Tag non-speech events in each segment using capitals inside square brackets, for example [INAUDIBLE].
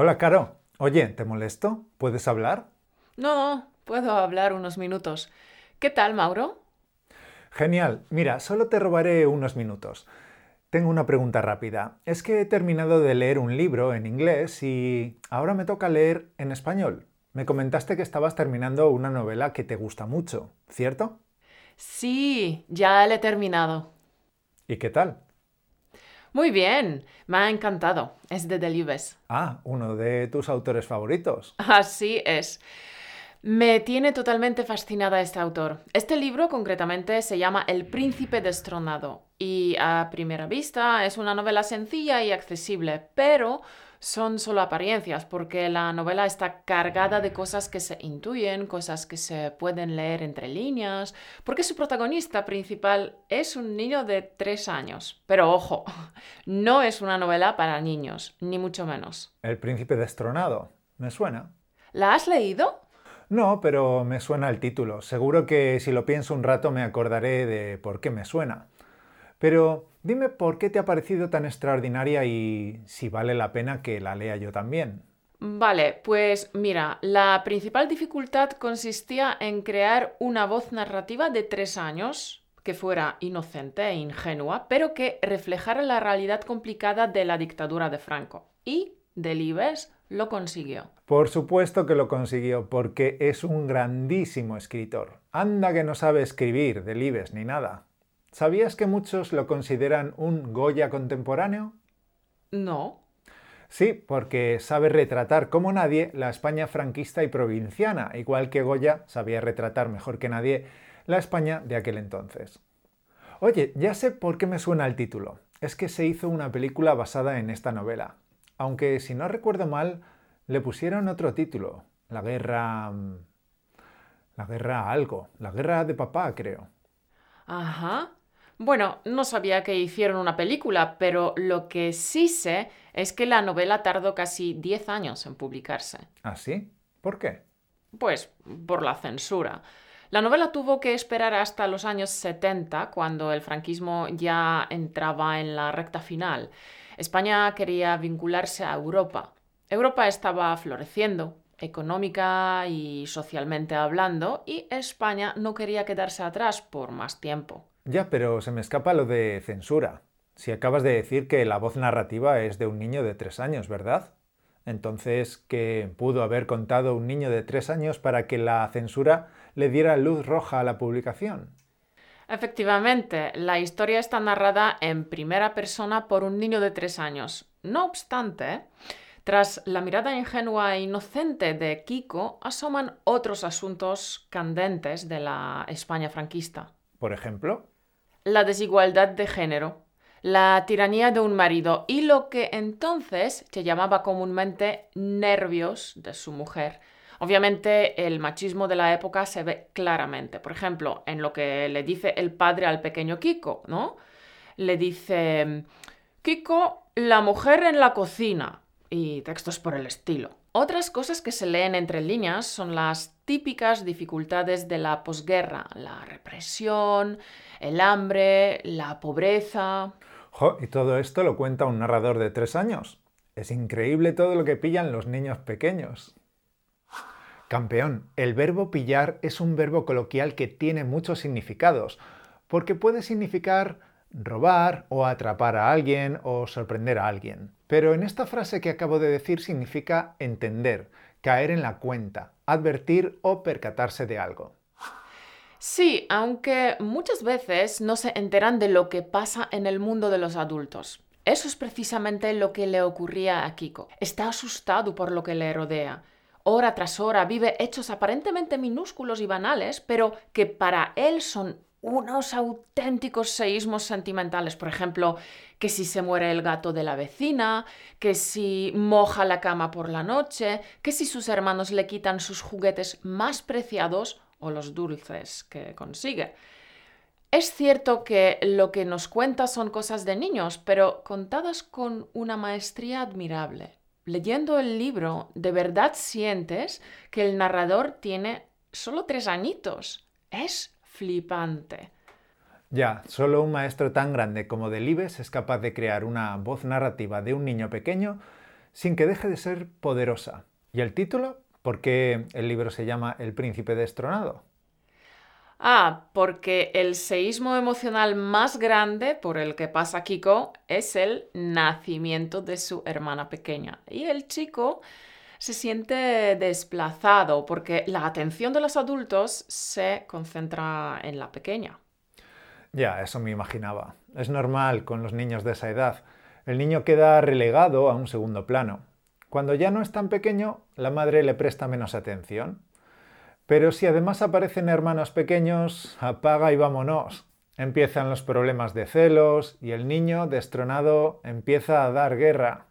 Hola, Caro. Oye, ¿te molesto? ¿Puedes hablar? No, puedo hablar unos minutos. ¿Qué tal, Mauro? Genial. Mira, solo te robaré unos minutos. Tengo una pregunta rápida. Es que he terminado de leer un libro en inglés y ahora me toca leer en español. Me comentaste que estabas terminando una novela que te gusta mucho, ¿cierto? Sí, ya la he terminado. ¿Y qué tal? Muy bien, me ha encantado. Es de Delibes. Ah, uno de tus autores favoritos. Así es. Me tiene totalmente fascinada este autor. Este libro concretamente se llama El príncipe destronado y a primera vista es una novela sencilla y accesible, pero son solo apariencias porque la novela está cargada de cosas que se intuyen, cosas que se pueden leer entre líneas, porque su protagonista principal es un niño de tres años. Pero ojo, [LAUGHS] no es una novela para niños, ni mucho menos. El príncipe destronado. Me suena. ¿La has leído? No, pero me suena el título. Seguro que si lo pienso un rato me acordaré de por qué me suena. Pero dime por qué te ha parecido tan extraordinaria y si vale la pena que la lea yo también. Vale, pues mira, la principal dificultad consistía en crear una voz narrativa de tres años que fuera inocente e ingenua, pero que reflejara la realidad complicada de la dictadura de Franco. Y Delibes lo consiguió. Por supuesto que lo consiguió, porque es un grandísimo escritor. Anda que no sabe escribir Delibes ni nada. ¿Sabías que muchos lo consideran un Goya contemporáneo? No. Sí, porque sabe retratar como nadie la España franquista y provinciana, igual que Goya sabía retratar mejor que nadie la España de aquel entonces. Oye, ya sé por qué me suena el título. Es que se hizo una película basada en esta novela. Aunque, si no recuerdo mal, le pusieron otro título. La guerra... mm, La guerra algo. La guerra de papá, creo. Ajá. Bueno, no sabía que hicieron una película, pero lo que sí sé es que la novela tardó casi 10 años en publicarse. ¿Ah, sí? ¿Por qué? Pues por la censura. La novela tuvo que esperar hasta los años 70, cuando el franquismo ya entraba en la recta final. España quería vincularse a Europa. Europa estaba floreciendo, económica y socialmente hablando, y España no quería quedarse atrás por más tiempo. Ya, pero se me escapa lo de censura. Si acabas de decir que la voz narrativa es de un niño de tres años, ¿verdad? Entonces, ¿qué pudo haber contado un niño de tres años para que la censura le diera luz roja a la publicación? Efectivamente, la historia está narrada en primera persona por un niño de tres años. No obstante, tras la mirada ingenua e inocente de Kiko, asoman otros asuntos candentes de la España franquista. Por ejemplo, La desigualdad de género, la tiranía de un marido y lo que entonces se llamaba comúnmente nervios de su mujer. Obviamente el machismo de la época se ve claramente. Por ejemplo, en lo que le dice el padre al pequeño Kiko, ¿no? Le dice, Kiko, la mujer en la cocina y textos por el estilo. Otras cosas que se leen entre líneas son las típicas dificultades de la posguerra, la represión, el hambre, la pobreza. jo, y todo esto lo cuenta un narrador de tres años. Es increíble todo lo que pillan los niños pequeños. Campeón, el verbo pillar es un verbo coloquial que tiene muchos significados, porque puede significar robar o atrapar a alguien o sorprender a alguien. Pero en esta frase que acabo de decir significa entender, caer en la cuenta, advertir o percatarse de algo. Sí, aunque muchas veces no se enteran de lo que pasa en el mundo de los adultos. Eso es precisamente lo que le ocurría a Kiko. Está asustado por lo que le rodea. Hora tras hora vive hechos aparentemente minúsculos y banales, pero que para él son unos auténticos seísmos sentimentales. Por ejemplo, que si se muere el gato de la vecina, que si moja la cama por la noche, que si sus hermanos le quitan sus juguetes más preciados o los dulces que consigue. Es cierto que lo que nos cuenta son cosas de niños, pero contadas con una maestría admirable. Leyendo el libro, de verdad sientes que el narrador tiene solo tres añitos. Es flipante. Ya, solo un maestro tan grande como Delibes es capaz de crear una voz narrativa de un niño pequeño sin que deje de ser poderosa. ¿Y el título? ¿Por qué el libro se llama El príncipe destronado? Ah, porque el seísmo emocional más grande por el que pasa Kiko es el nacimiento de su hermana pequeña. Y el chico se siente desplazado porque la atención de los adultos se concentra en la pequeña. Ya, eso me imaginaba. Es normal con los niños de esa edad. El niño queda relegado a un segundo plano. Cuando ya no es tan pequeño, la madre le presta menos atención. Pero si además aparecen hermanos pequeños, apaga y vámonos. Empiezan los problemas de celos y el niño, destronado, empieza a dar guerra.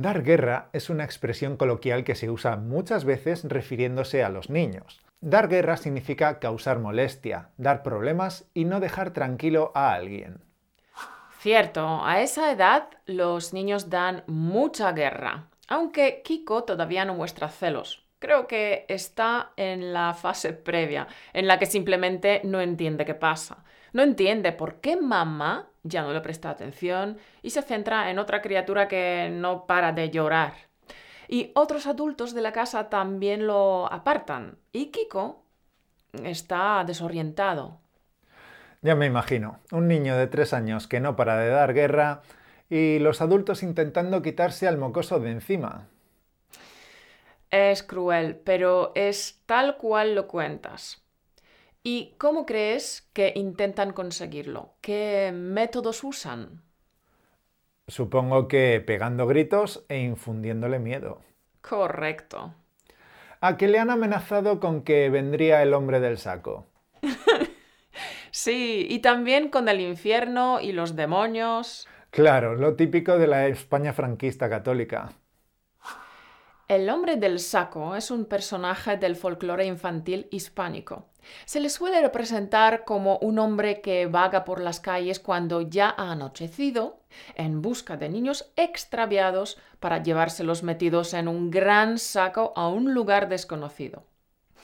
Dar guerra es una expresión coloquial que se usa muchas veces refiriéndose a los niños. Dar guerra significa causar molestia, dar problemas y no dejar tranquilo a alguien. Cierto, a esa edad los niños dan mucha guerra, aunque Kiko todavía no muestra celos creo que está en la fase previa, en la que simplemente no entiende qué pasa. No entiende por qué mamá ya no le presta atención y se centra en otra criatura que no para de llorar. Y otros adultos de la casa también lo apartan. Y Kiko está desorientado. Ya me imagino, un niño de tres años que no para de dar guerra y los adultos intentando quitarse al mocoso de encima. Es cruel, pero es tal cual lo cuentas. ¿Y cómo crees que intentan conseguirlo? ¿Qué métodos usan? Supongo que pegando gritos e infundiéndole miedo. Correcto. ¿A qué le han amenazado con que vendría el hombre del saco? [LAUGHS] sí, y también con el infierno y los demonios. Claro, lo típico de la España franquista católica. El hombre del saco es un personaje del folclore infantil hispánico. Se le suele representar como un hombre que vaga por las calles cuando ya ha anochecido en busca de niños extraviados para llevárselos metidos en un gran saco a un lugar desconocido.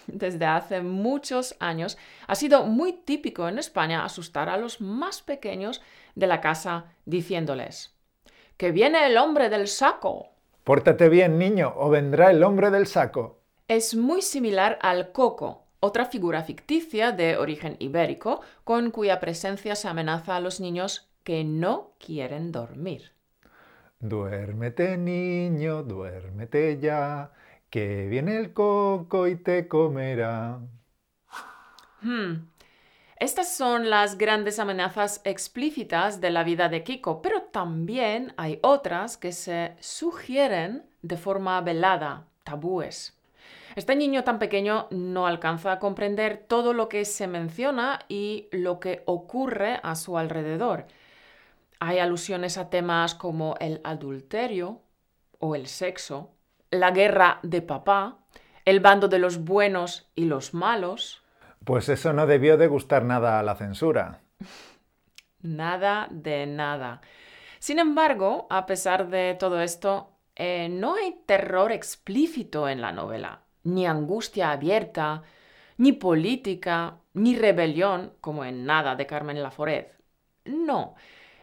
Desde hace muchos años ha sido muy típico en España asustar a los más pequeños de la casa diciéndoles ¡Que viene el hombre del saco! Pórtate bien, niño, o vendrá el hombre del saco. Es muy similar al coco, otra figura ficticia de origen ibérico, con cuya presencia se amenaza a los niños que no quieren dormir. Duérmete, niño, duérmete ya, que viene el coco y te comerá. Hmm. Estas son las grandes amenazas explícitas de la vida de Kiko, pero también hay otras que se sugieren de forma velada, tabúes. Este niño tan pequeño no alcanza a comprender todo lo que se menciona y lo que ocurre a su alrededor. Hay alusiones a temas como el adulterio o el sexo, la guerra de papá, el bando de los buenos y los malos, pues eso no debió de gustar nada a la censura. Nada de nada. Sin embargo, a pesar de todo esto, eh, no hay terror explícito en la novela, ni angustia abierta, ni política, ni rebelión, como en Nada de Carmen Laforet. No,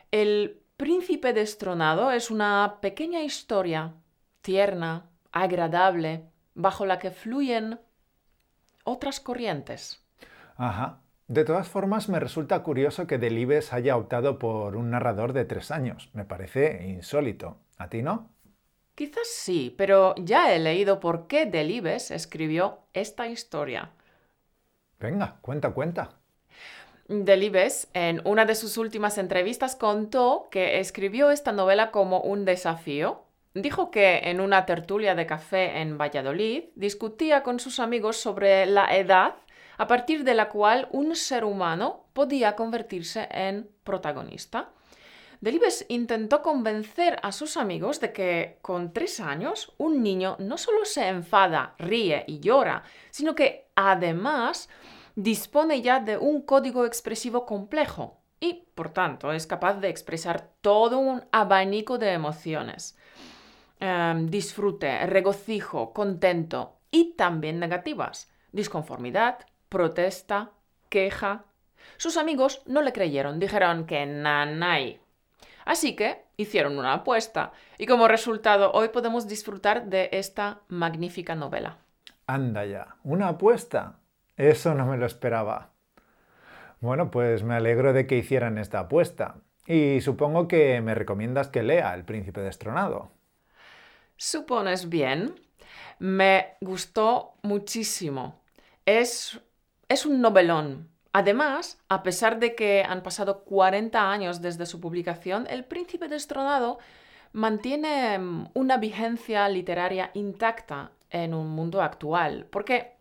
el príncipe destronado es una pequeña historia, tierna, agradable, bajo la que fluyen otras corrientes. Ajá. De todas formas, me resulta curioso que Delibes haya optado por un narrador de tres años. Me parece insólito. ¿A ti no? Quizás sí, pero ya he leído por qué Delibes escribió esta historia. Venga, cuenta, cuenta. Delibes, en una de sus últimas entrevistas, contó que escribió esta novela como un desafío. Dijo que en una tertulia de café en Valladolid discutía con sus amigos sobre la edad a partir de la cual un ser humano podía convertirse en protagonista. Delibes intentó convencer a sus amigos de que con tres años un niño no solo se enfada, ríe y llora, sino que además dispone ya de un código expresivo complejo y, por tanto, es capaz de expresar todo un abanico de emociones. Em, disfrute, regocijo, contento y también negativas, disconformidad, protesta, queja. Sus amigos no le creyeron, dijeron que nanay. Así que hicieron una apuesta y como resultado hoy podemos disfrutar de esta magnífica novela. Anda ya, una apuesta. Eso no me lo esperaba. Bueno, pues me alegro de que hicieran esta apuesta. Y supongo que me recomiendas que lea El príncipe destronado. Supones bien. Me gustó muchísimo. Es, es un novelón. Además, a pesar de que han pasado 40 años desde su publicación, El príncipe destronado mantiene mm, una vigencia literaria intacta en un mundo actual. Porque,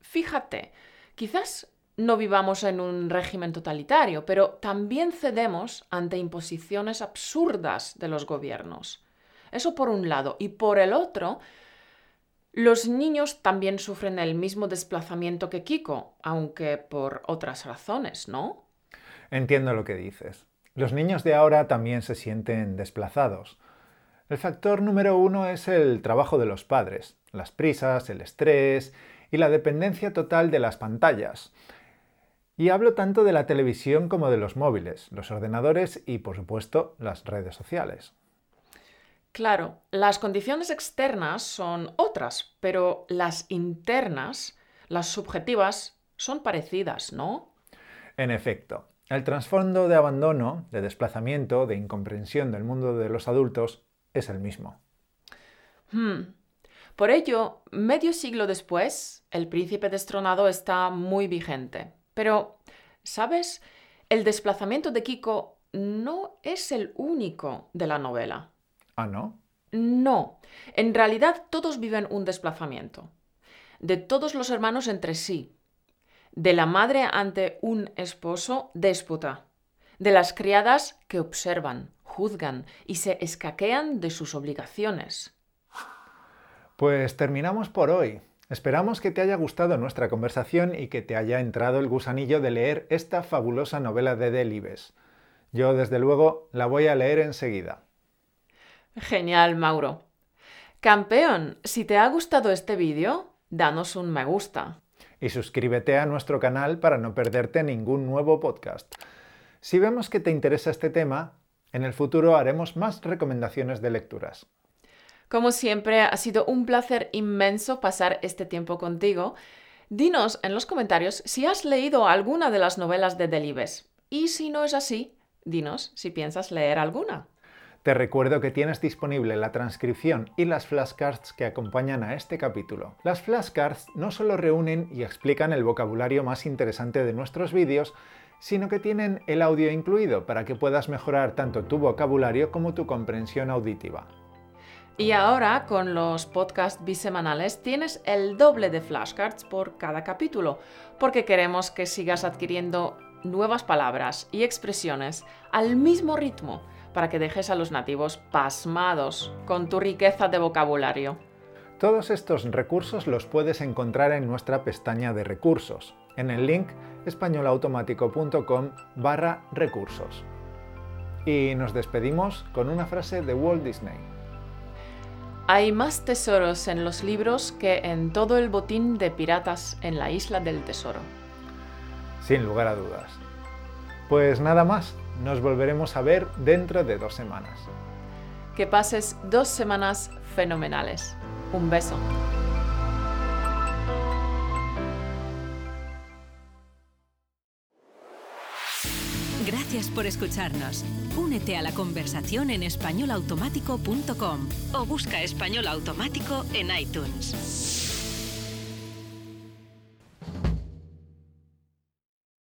fíjate, quizás no vivamos en un régimen totalitario, pero también cedemos ante imposiciones absurdas de los gobiernos. Eso por un lado. Y por el otro, los niños también sufren el mismo desplazamiento que Kiko, aunque por otras razones, ¿no? Entiendo lo que dices. Los niños de ahora también se sienten desplazados. El factor número uno es el trabajo de los padres, las prisas, el estrés y la dependencia total de las pantallas. Y hablo tanto de la televisión como de los móviles, los ordenadores y, por supuesto, las redes sociales. Claro, las condiciones externas son otras, pero las internas, las subjetivas, son parecidas, ¿no? En efecto, el trasfondo de abandono, de desplazamiento, de incomprensión del mundo de los adultos es el mismo. Hmm. Por ello, medio siglo después, el príncipe destronado está muy vigente. Pero, ¿sabes? El desplazamiento de Kiko no es el único de la novela. Ah, ¿no? No. En realidad todos viven un desplazamiento. De todos los hermanos entre sí. De la madre ante un esposo déspota. De las criadas que observan, juzgan y se escaquean de sus obligaciones. Pues terminamos por hoy. Esperamos que te haya gustado nuestra conversación y que te haya entrado el gusanillo de leer esta fabulosa novela de Delibes. Yo, desde luego, la voy a leer enseguida. Genial, Mauro. Campeón, si te ha gustado este vídeo, danos un me gusta. Y suscríbete a nuestro canal para no perderte ningún nuevo podcast. Si vemos que te interesa este tema, en el futuro haremos más recomendaciones de lecturas. Como siempre, ha sido un placer inmenso pasar este tiempo contigo. Dinos en los comentarios si has leído alguna de las novelas de Delibes. Y si no es así, dinos si piensas leer alguna. Te recuerdo que tienes disponible la transcripción y las flashcards que acompañan a este capítulo. Las flashcards no solo reúnen y explican el vocabulario más interesante de nuestros vídeos, sino que tienen el audio incluido para que puedas mejorar tanto tu vocabulario como tu comprensión auditiva. Y ahora, con los podcasts bisemanales, tienes el doble de flashcards por cada capítulo, porque queremos que sigas adquiriendo nuevas palabras y expresiones al mismo ritmo para que dejes a los nativos pasmados con tu riqueza de vocabulario. Todos estos recursos los puedes encontrar en nuestra pestaña de recursos, en el link españolautomático.com barra recursos. Y nos despedimos con una frase de Walt Disney. Hay más tesoros en los libros que en todo el botín de piratas en la isla del tesoro. Sin lugar a dudas. Pues nada más, nos volveremos a ver dentro de dos semanas. Que pases dos semanas fenomenales. Un beso. Gracias por escucharnos. Únete a la conversación en españolautomático.com o busca español automático en iTunes.